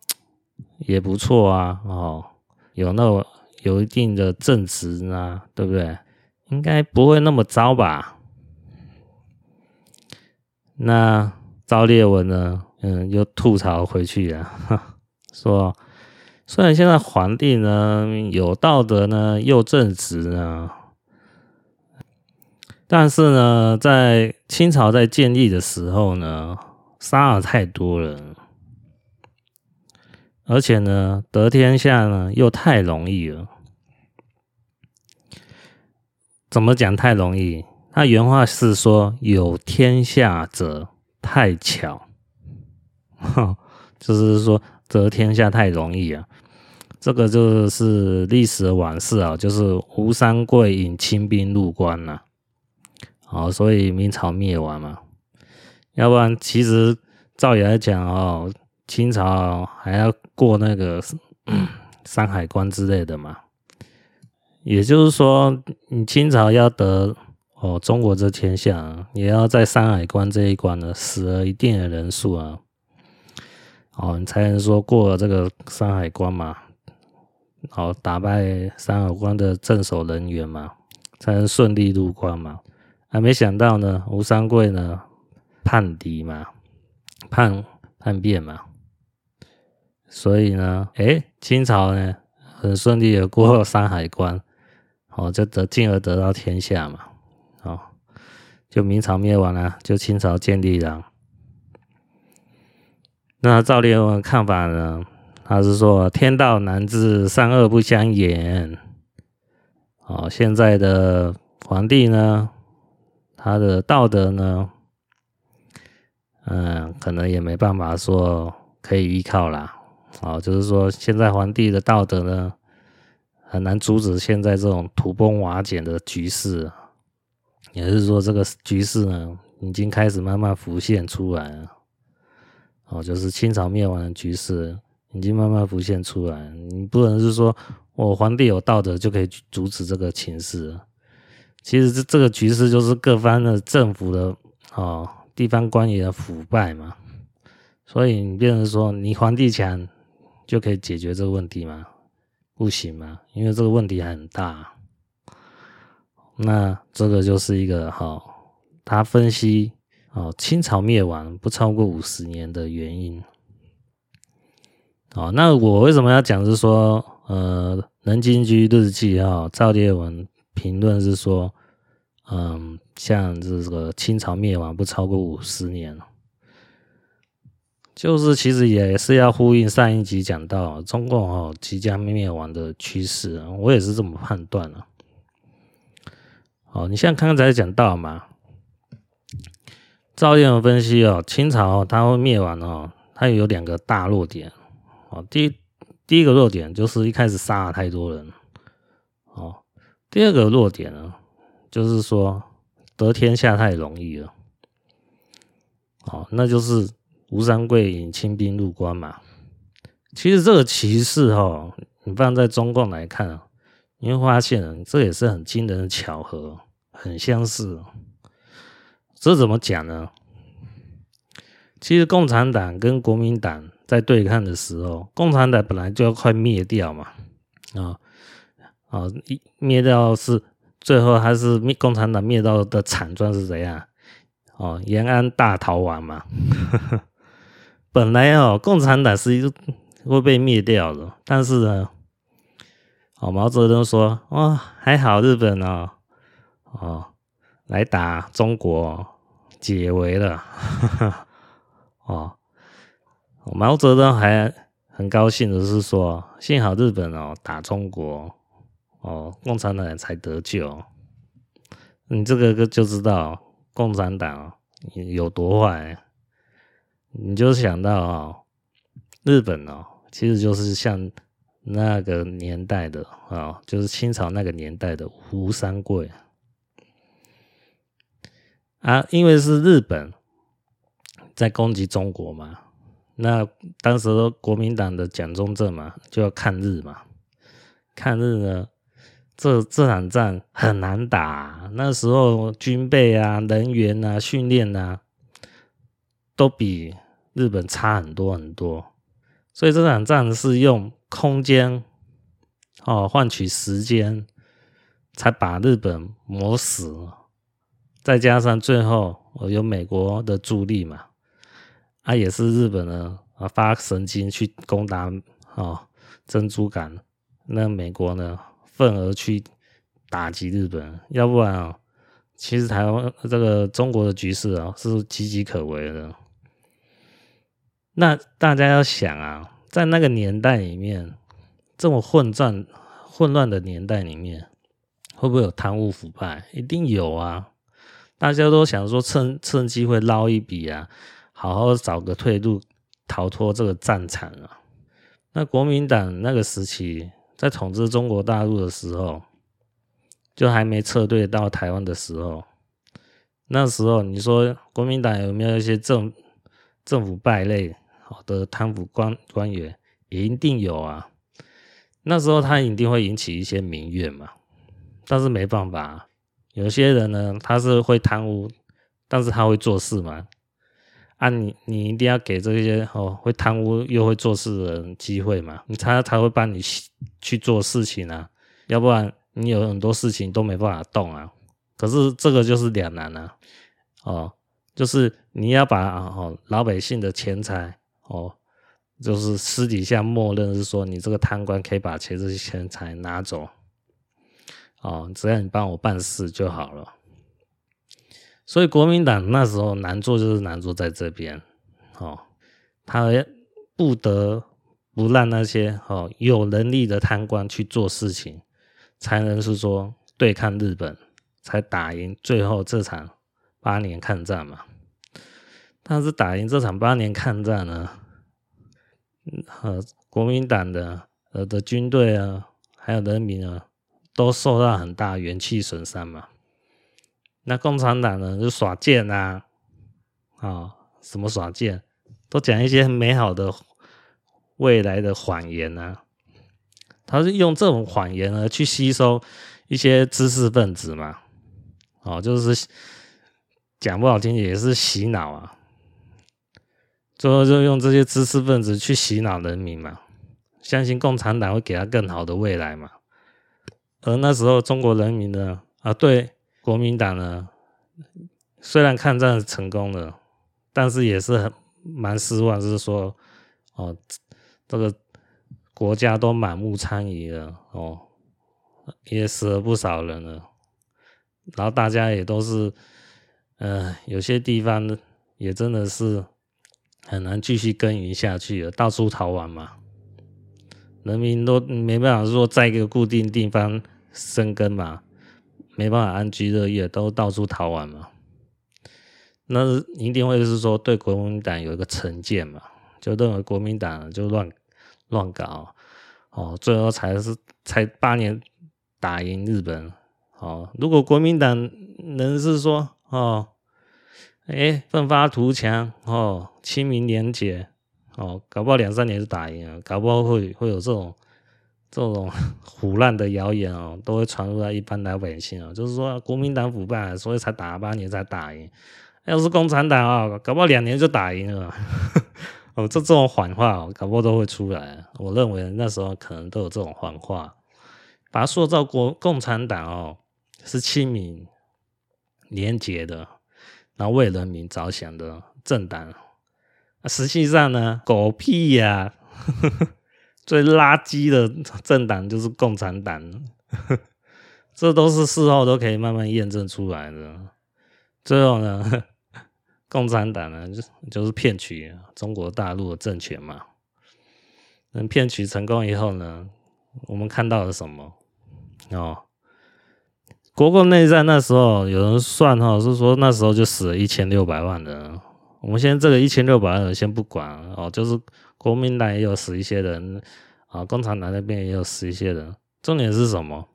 也不错啊，哦，有那有一定的正直啊，对不对？应该不会那么糟吧？那赵烈文呢？嗯，又吐槽回去了，说虽然现在皇帝呢有道德呢，又正直呢，但是呢，在清朝在建立的时候呢，杀了太多人，而且呢，得天下呢又太容易了。怎么讲太容易？他原话是说：“有天下者太巧，就是说得天下太容易啊。”这个就是历史的往事啊，就是吴三桂引清兵入关呐，好，所以明朝灭亡嘛。要不然，其实照理来讲哦，清朝还要过那个山海关之类的嘛。也就是说，你清朝要得。哦，中国这天下也要在山海关这一关呢，死了一定的人数啊，哦，你才能说过了这个山海关嘛，哦，打败山海关的镇守人员嘛，才能顺利入关嘛。还没想到呢，吴三桂呢叛敌嘛，叛叛变嘛，所以呢，诶，清朝呢很顺利的过了山海关，哦，就得进而得到天下嘛。哦，就明朝灭亡了，就清朝建立了。那赵烈文看法呢？他是说天道难治，善恶不相言。哦，现在的皇帝呢，他的道德呢，嗯，可能也没办法说可以依靠啦。哦，就是说现在皇帝的道德呢，很难阻止现在这种土崩瓦解的局势。也是说，这个局势呢，已经开始慢慢浮现出来了。哦，就是清朝灭亡的局势，已经慢慢浮现出来。你不能是说我皇帝有道德就可以阻止这个情势。其实这这个局势就是各方的政府的哦，地方官员的腐败嘛。所以你变成说，你皇帝强就可以解决这个问题吗？不行吗，因为这个问题很大。那这个就是一个哈，他分析哦，清朝灭亡不超过五十年的原因。哦，那我为什么要讲？是说，呃，《能京居日记》哈，赵烈文评论是说，嗯，像这个清朝灭亡不超过五十年，就是其实也是要呼应上一集讲到中共哦即将灭亡的趋势，我也是这么判断了。哦，你像刚才讲到嘛，赵烈文分析哦，清朝它会灭亡哦，它有两个大弱点哦。第一第一个弱点就是一开始杀了太多人哦。第二个弱点呢，就是说得天下太容易了。哦，那就是吴三桂引清兵入关嘛。其实这个棋势哈，你放在中共来看啊。你会发现，这也是很惊人的巧合，很相似。这怎么讲呢？其实共产党跟国民党在对抗的时候，共产党本来就要快灭掉嘛，啊啊，灭掉是最后还是共产党灭掉的惨状是怎样？哦，延安大逃亡嘛。本来哦，共产党是会被灭掉的，但是呢。哦，毛泽东说：“哦，还好日本哦，哦，来打中国，解围了。呵呵”哦，毛泽东还很高兴的是说：“幸好日本哦打中国，哦，共产党才得救。”你这个就知道共产党有多坏，你就想到哦，日本哦，其实就是像。那个年代的啊，就是清朝那个年代的吴三桂。啊，因为是日本在攻击中国嘛，那当时国民党的蒋中正嘛，就要抗日嘛，抗日呢，这这场仗很难打，那时候军备啊、人员啊、训练啊，都比日本差很多很多，所以这场仗是用空间哦换取时间，才把日本磨死。再加上最后有美国的助力嘛，啊也是日本呢啊发神经去攻打啊珍珠港，那美国呢愤而去打击日本，要不然啊，其实台湾这个中国的局势啊是岌岌可危的。那大家要想啊，在那个年代里面，这么混战混乱的年代里面，会不会有贪污腐败？一定有啊。大家都想说趁趁机会捞一笔啊，好好找个退路，逃脱这个战场啊。那国民党那个时期在统治中国大陆的时候，就还没撤退到台湾的时候，那时候你说国民党有没有一些政政府败类好的贪腐官官员？也一定有啊。那时候他一定会引起一些民怨嘛，但是没办法。有些人呢，他是会贪污，但是他会做事嘛？啊你，你你一定要给这些哦会贪污又会做事的人机会嘛？你他才会帮你去做事情啊，要不然你有很多事情都没办法动啊。可是这个就是两难啊，哦，就是你要把哦老百姓的钱财哦，就是私底下默认是说你这个贪官可以把钱这些钱财拿走。哦，只要你帮我办事就好了。所以国民党那时候难做就是难做在这边，哦，他不得不让那些哦有能力的贪官去做事情，才能是说对抗日本，才打赢最后这场八年抗战嘛。但是打赢这场八年抗战呢，呃，国民党的呃的军队啊，还有人民啊。都受到很大元气损伤嘛？那共产党呢，就耍贱啊，啊、哦，什么耍贱？都讲一些很美好的未来的谎言啊。他是用这种谎言呢，去吸收一些知识分子嘛，哦，就是讲不好听也是洗脑啊。最后就用这些知识分子去洗脑人民嘛，相信共产党会给他更好的未来嘛。而那时候，中国人民呢，啊，对国民党呢，虽然抗战成功了，但是也是很蛮失望，就是说，哦，这个国家都满目疮痍了，哦，也死了不少人了，然后大家也都是，嗯、有些地方也真的是很难继续耕耘下去了，到处逃亡嘛。人民都没办法说在一个固定地方生根嘛，没办法安居乐业，都到处逃亡嘛。那一定会是说对国民党有一个成见嘛，就认为国民党就乱乱搞哦，最后才是才八年打赢日本哦。如果国民党能是说哦，哎，奋发图强哦，亲民廉洁。哦，搞不好两三年就打赢了，搞不好会会有这种这种 腐烂的谣言哦，都会传入到一般老百姓啊，就是说国民党腐败，所以才打了八年才打赢。要是共产党啊，搞不好两年就打赢了。哦，这这种谎话哦，搞不好都会出来。我认为那时候可能都有这种谎话，把它塑造国共产党哦是亲民、廉洁的，然后为人民着想的政党。实际上呢，狗屁呀、最垃圾的政党就是共产党，这都是事后都可以慢慢验证出来的。最后呢，共产党呢就就是骗取中国大陆的政权嘛。能骗取成功以后呢，我们看到了什么？哦，国共内战那时候有人算哈，是说那时候就死了一千六百万人。我们现在这个一千六百万人先不管哦，就是国民党也有死一些人啊，共产党那边也有死一些人。重点是什么？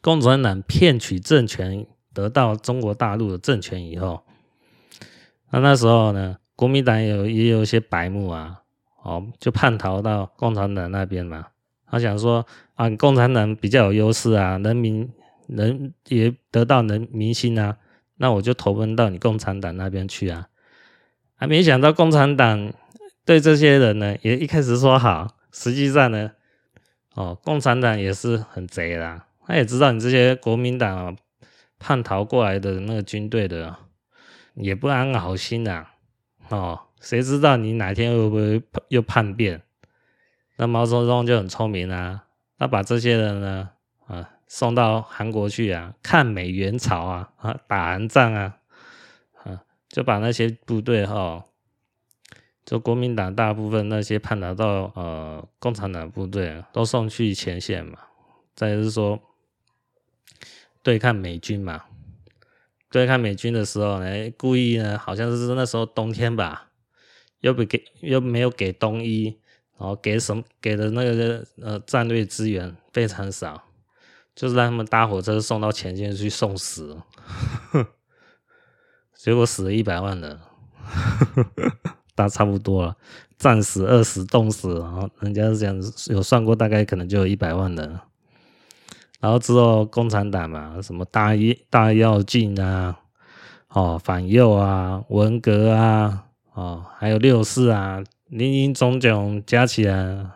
共产党骗取政权，得到中国大陆的政权以后，那那时候呢，国民党有也有一些白目啊，哦，就叛逃到共产党那边嘛。他想说啊，共产党比较有优势啊，人民人也得到人民心啊，那我就投奔到你共产党那边去啊。还没想到共产党对这些人呢，也一开始说好，实际上呢，哦，共产党也是很贼啦，他也知道你这些国民党，叛逃过来的那个军队的，也不安好心呐，哦，谁知道你哪天会不会又叛变？那毛泽东就很聪明啊，他把这些人呢，送到韩国去啊，抗美援朝啊，啊，打韩战啊啊。就把那些部队哈，就国民党大部分那些叛逃到呃共产党部队啊都送去前线嘛。再就是说对抗美军嘛，对抗美军的时候呢，故意呢好像是那时候冬天吧，又不给又没有给冬衣，然后给什么给的那个呃战略资源非常少，就是让他们搭火车送到前线去送死。结果死了一百万人，大差不多了，战死、饿死、冻死，然后人家是这样有算过，大概可能就有一百万人。然后之后共产党嘛，什么大一大跃进啊，哦反右啊，文革啊，哦还有六四啊，林林总总加起来，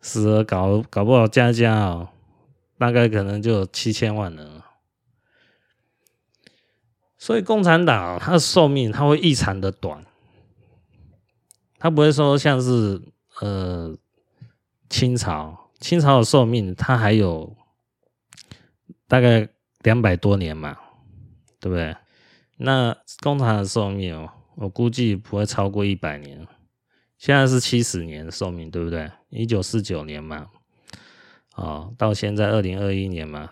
死了搞搞不好加加哦，大概可能就有七千万人。所以共产党它的寿命它会异常的短，它不会说像是呃清朝，清朝的寿命它还有大概两百多年嘛，对不对？那共产党的寿命哦，我估计不会超过一百年。现在是七十年的寿命，对不对？一九四九年嘛，哦，到现在二零二一年嘛，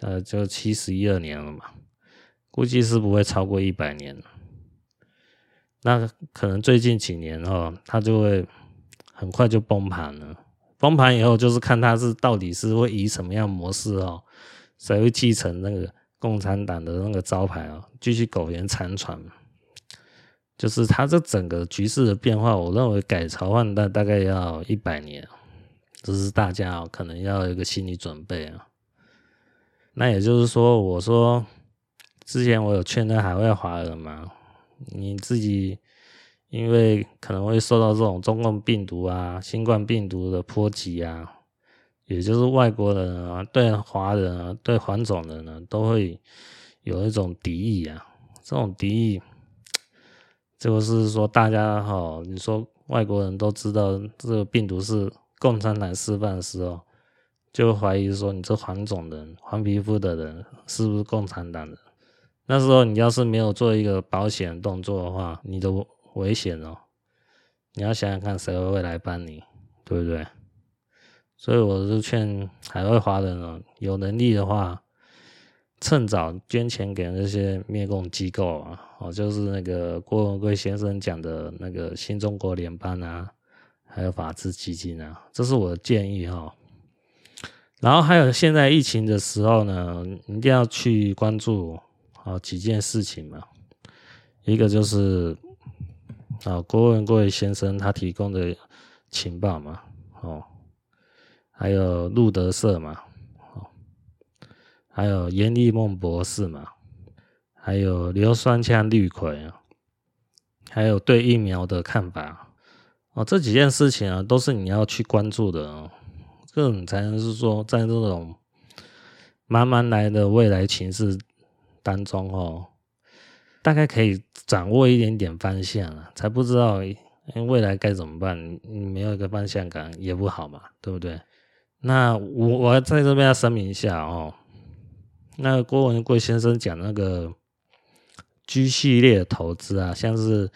呃，就七十一二年了嘛。估计是不会超过一百年，那可能最近几年哦，它就会很快就崩盘了。崩盘以后，就是看它是到底是会以什么样模式哦，谁会继承那个共产党的那个招牌哦，继续苟延残喘。就是它这整个局势的变化，我认为改朝换代大概要一百年，这是大家哦可能要有一个心理准备啊。那也就是说，我说。之前我有劝那海外华人嘛，你自己因为可能会受到这种中共病毒啊、新冠病毒的波及啊，也就是外国人啊对华人啊、对黄种人呢都会有一种敌意啊。这种敌意，就是说大家哈，你说外国人都知道这个病毒是共产党示范的时候，就怀疑说你这黄种人、黄皮肤的人是不是共产党的？那时候你要是没有做一个保险动作的话，你的危险哦。你要想想看，谁会来帮你，对不对？所以我是劝海外华人哦，有能力的话，趁早捐钱给那些灭共机构啊，哦，就是那个郭文贵先生讲的那个新中国联邦啊，还有法治基金啊，这是我的建议哈。然后还有现在疫情的时候呢，一定要去关注。好几件事情嘛，一个就是啊，郭文贵先生他提供的情报嘛，哦，还有路德社嘛，哦，还有严立梦博士嘛，还有硫酸枪绿葵啊，还有对疫苗的看法哦，这几件事情啊，都是你要去关注的哦，这种才能是说在这种慢慢来的未来情势。当中哦，大概可以掌握一点点方向了，才不知道未来该怎么办。你没有一个方向感也不好嘛，对不对？那我我在这边要声明一下哦，那郭文贵先生讲那个 G 系列投资啊，像是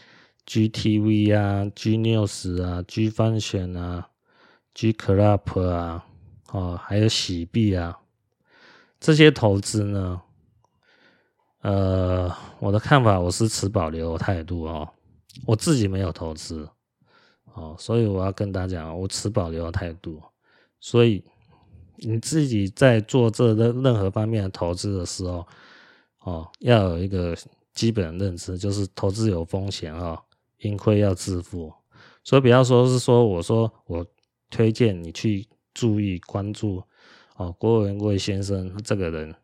GTV 啊、G News 啊、G Function 啊、G Club 啊，哦，还有喜币啊，这些投资呢。呃，我的看法，我是持保留态度哦。我自己没有投资哦，所以我要跟大家讲，我持保留态度。所以你自己在做这任任何方面的投资的时候，哦，要有一个基本认知，就是投资有风险啊，盈亏要自负。所以不要说是说我说我推荐你去注意关注哦，郭文贵先生这个人，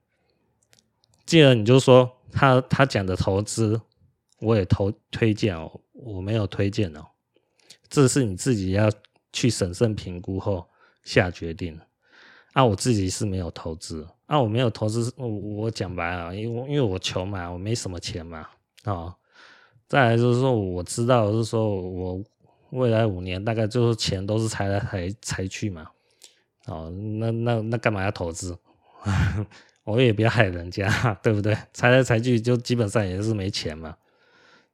既然你就说他他讲的投资，我也投推荐哦，我没有推荐哦，这是你自己要去审慎评估后下决定。啊，我自己是没有投资，啊，我没有投资，我我讲白了，因为因为我穷嘛，我没什么钱嘛，哦，再来就是说，我知道是说我。未来五年大概就是钱都是财来财财去嘛，哦，那那那干嘛要投资？我也不要害人家，对不对？财来财去就基本上也是没钱嘛，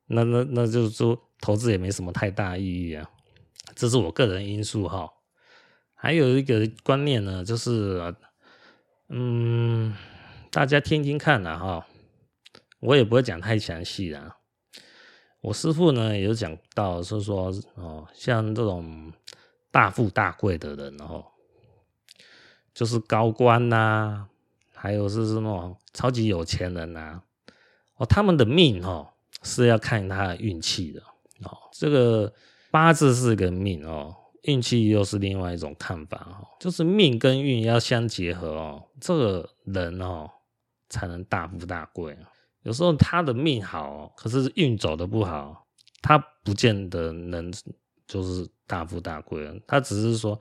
那那那就是说投资也没什么太大意义啊，这是我个人因素哈。还有一个观念呢，就是嗯，大家听听看呐哈，我也不会讲太详细啊。我师父呢，也有讲到，是说哦，像这种大富大贵的人哦，就是高官呐、啊，还有是什么超级有钱人呐、哦，他们的命哦是要看他的运气的哦。这个八字是个命哦，运气又是另外一种看法哦，就是命跟运要相结合哦，这个人哦才能大富大贵。有时候他的命好，可是运走的不好，他不见得能就是大富大贵。他只是说，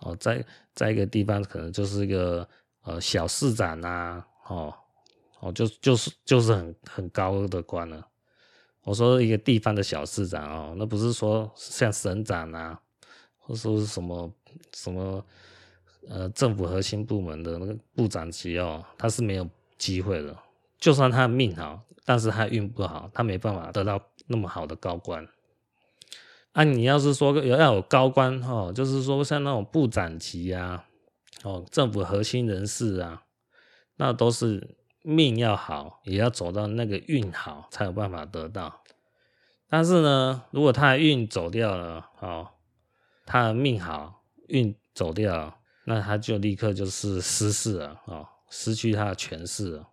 哦，在在一个地方可能就是一个呃小市长呐，哦哦，就就是就是很很高的官了。我说一个地方的小市长哦，那不是说像省长啊，或说是什么什么呃政府核心部门的那个部长级哦，他是没有机会的。就算他命好，但是他运不好，他没办法得到那么好的高官。啊，你要是说要有高官哦，就是说像那种部长级啊，哦，政府核心人士啊，那都是命要好，也要走到那个运好，才有办法得到。但是呢，如果他的运走掉了，哦，他的命好，运走掉，那他就立刻就是失势了，哦，失去他的权势了。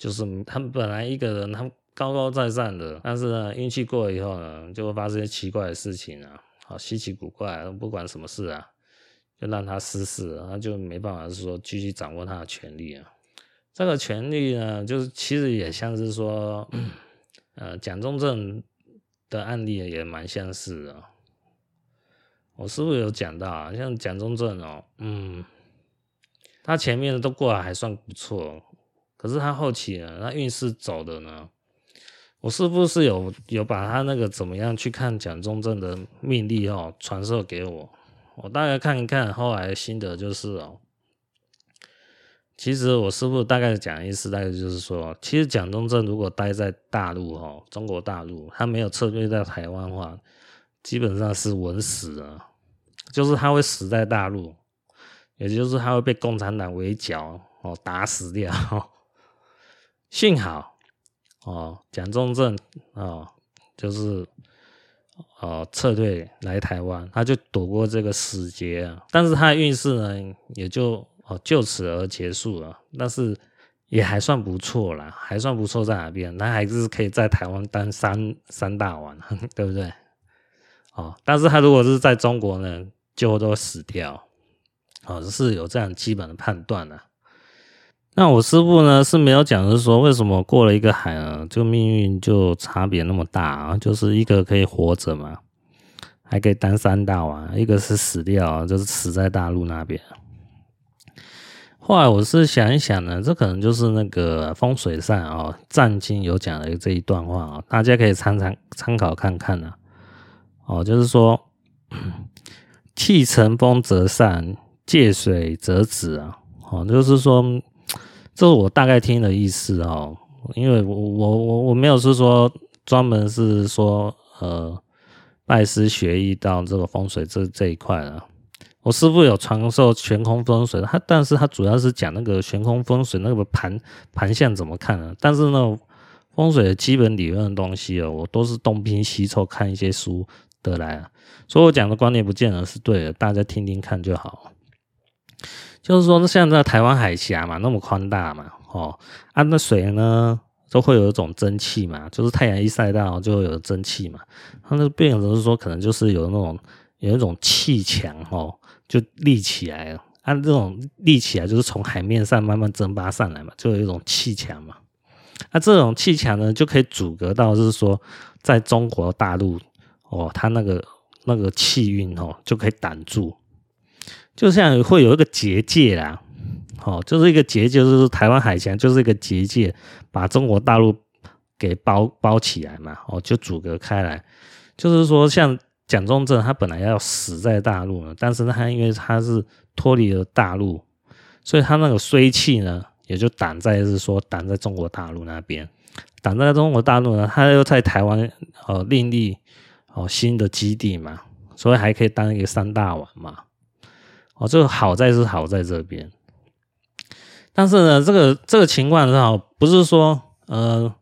就是他们本来一个人，他高高在上的，但是呢，运气过了以后呢，就会发生些奇怪的事情啊，好稀奇古怪，不管什么事啊，就让他失势，他就没办法说继续掌握他的权力啊。这个权力呢，就是其实也像是说，呃，蒋中正的案例也蛮相似的。我是不是有讲到啊？像蒋中正哦，嗯，他前面都过得还算不错。可是他后期呢，他运势走的呢，我是不是有有把他那个怎么样去看蒋中正的命例哦传授给我？我大概看一看，后来的心得就是哦，其实我师父大概讲的意思，大概就是说，其实蒋中正如果待在大陆哦，中国大陆，他没有撤退到台湾的话，基本上是稳死了，就是他会死在大陆，也就是他会被共产党围剿哦，打死掉。幸好，哦，蒋中正哦，就是哦撤退来台湾，他就躲过这个死劫啊。但是他的运势呢，也就哦就此而结束了。但是也还算不错啦，还算不错在哪边？他还是可以在台湾当三三大王，对不对？哦，但是他如果是在中国呢，就都死掉。哦，是有这样基本的判断的。那我师父呢是没有讲，是说为什么过了一个海啊，就命运就差别那么大啊？就是一个可以活着嘛，还可以当三大王，一个是死掉，就是死在大陆那边。后来我是想一想呢，这可能就是那个风水上哦，《占经》有讲的这一段话啊，大家可以参参参考看看呢。哦，就是说，气乘风则散，借水则止啊。哦，就是说。这是我大概听的意思哦，因为我我我我没有是说专门是说呃拜师学艺到这个风水这这一块啊。我师父有传授悬空风水，他但是他主要是讲那个悬空风水那个盘盘相怎么看啊？但是呢，风水的基本理论的东西哦，我都是东拼西凑看一些书得来啊，所以我讲的观念不见得是对的，大家听听看就好。就是说，像在台湾海峡嘛，那么宽大嘛，哦，啊，那水呢都会有一种蒸汽嘛，就是太阳一晒到就会有蒸汽嘛，它那变成是说可能就是有那种有一种气墙哦，就立起来了。按这种立起来，就是从海面上慢慢蒸发上来嘛，就有一种气墙嘛。那这种气墙呢，就可以阻隔到，就是说在中国大陆哦，它那个那个气运哦，就可以挡住，就像会有一个结界啦，哦，就是一个结界，就是台湾海峡就是一个结界，把中国大陆给包包起来嘛，哦，就阻隔开来。就是说，像蒋中正他本来要死在大陆呢，但是他因为他是。脱离了大陆，所以他那个衰气呢，也就挡在是说挡在中国大陆那边，挡在中国大陆呢，他又在台湾哦另立哦新的基地嘛，所以还可以当一个三大王嘛，哦这个好在是好在这边，但是呢，这个这个情况是好，不是说呃，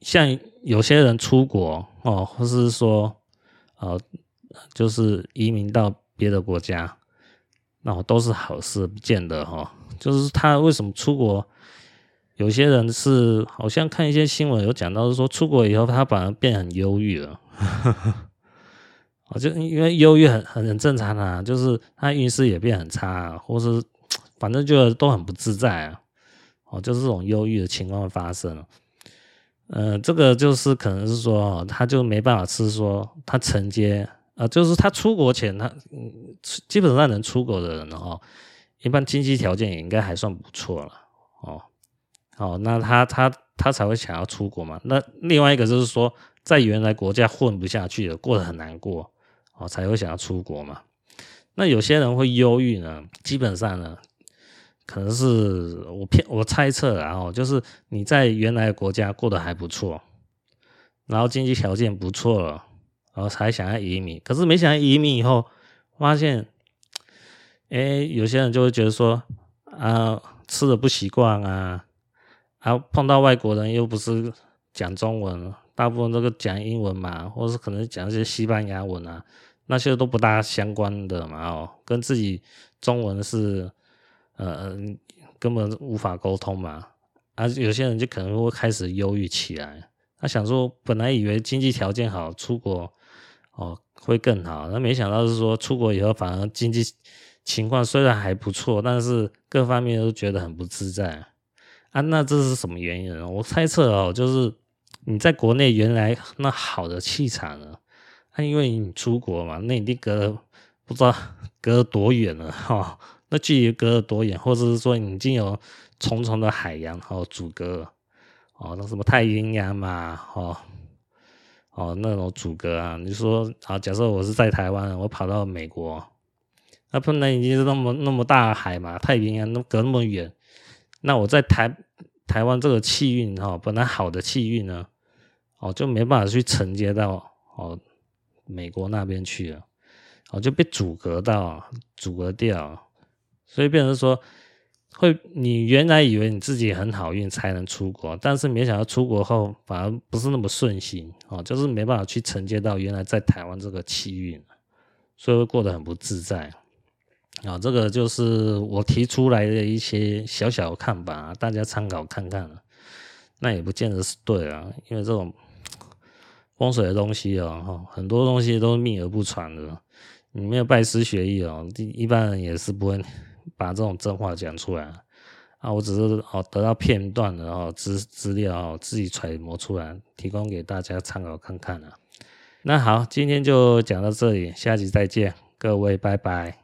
像有些人出国哦，或是说呃，就是移民到别的国家。那都是好事，不见得哈。就是他为什么出国？有些人是好像看一些新闻有讲到，是说出国以后他反而变很忧郁了。哦，就因为忧郁很很很正常啊，就是他运势也变很差，或是反正就都很不自在啊。哦，就是这种忧郁的情况发生。呃，这个就是可能是说，他就没办法是说他承接。啊，就是他出国前，他，基本上能出国的人哦，一般经济条件也应该还算不错了哦。哦，那他他他才会想要出国嘛。那另外一个就是说，在原来国家混不下去了，过得很难过哦，才会想要出国嘛。那有些人会忧郁呢，基本上呢，可能是我偏我猜测啊，哦，就是你在原来国家过得还不错，然后经济条件不错了。然后才想要移民，可是没想到移民以后，发现，哎，有些人就会觉得说，啊，吃的不习惯啊，然后碰到外国人又不是讲中文，大部分都是讲英文嘛，或是可能讲一些西班牙文啊，那些都不大相关的嘛，哦，跟自己中文是，呃，根本无法沟通嘛，啊，有些人就可能会开始忧郁起来，他想说，本来以为经济条件好，出国。哦，会更好。那没想到是说出国以后，反而经济情况虽然还不错，但是各方面都觉得很不自在啊。那这是什么原因呢？我猜测哦，就是你在国内原来那好的气场呢，那因为你出国嘛，那已经隔不知道隔多远了哈、哦。那距离隔了多远，或者是说你已经有重重的海洋哦阻隔哦，那什么太平洋嘛，哦。哦，那种阻隔啊，你说啊，假设我是在台湾，我跑到美国，那不能已经是那么那么大海嘛，太平洋那隔那么远，那我在台台湾这个气运哈，本来好的气运呢，哦就没办法去承接到哦美国那边去了，哦就被阻隔到，阻隔掉，所以变成说。会，你原来以为你自己很好运才能出国，但是没想到出国后反而不是那么顺心哦，就是没办法去承接到原来在台湾这个气运，所以会过得很不自在啊。这个就是我提出来的一些小小看法，大家参考看看。那也不见得是对啊，因为这种风水的东西哦，很多东西都是秘而不传的，你没有拜师学艺哦，一般人也是不会。把这种真话讲出来啊！我只是哦得到片段的哦资资料自己揣摩出来，提供给大家参考看看啊。那好，今天就讲到这里，下集再见，各位拜拜。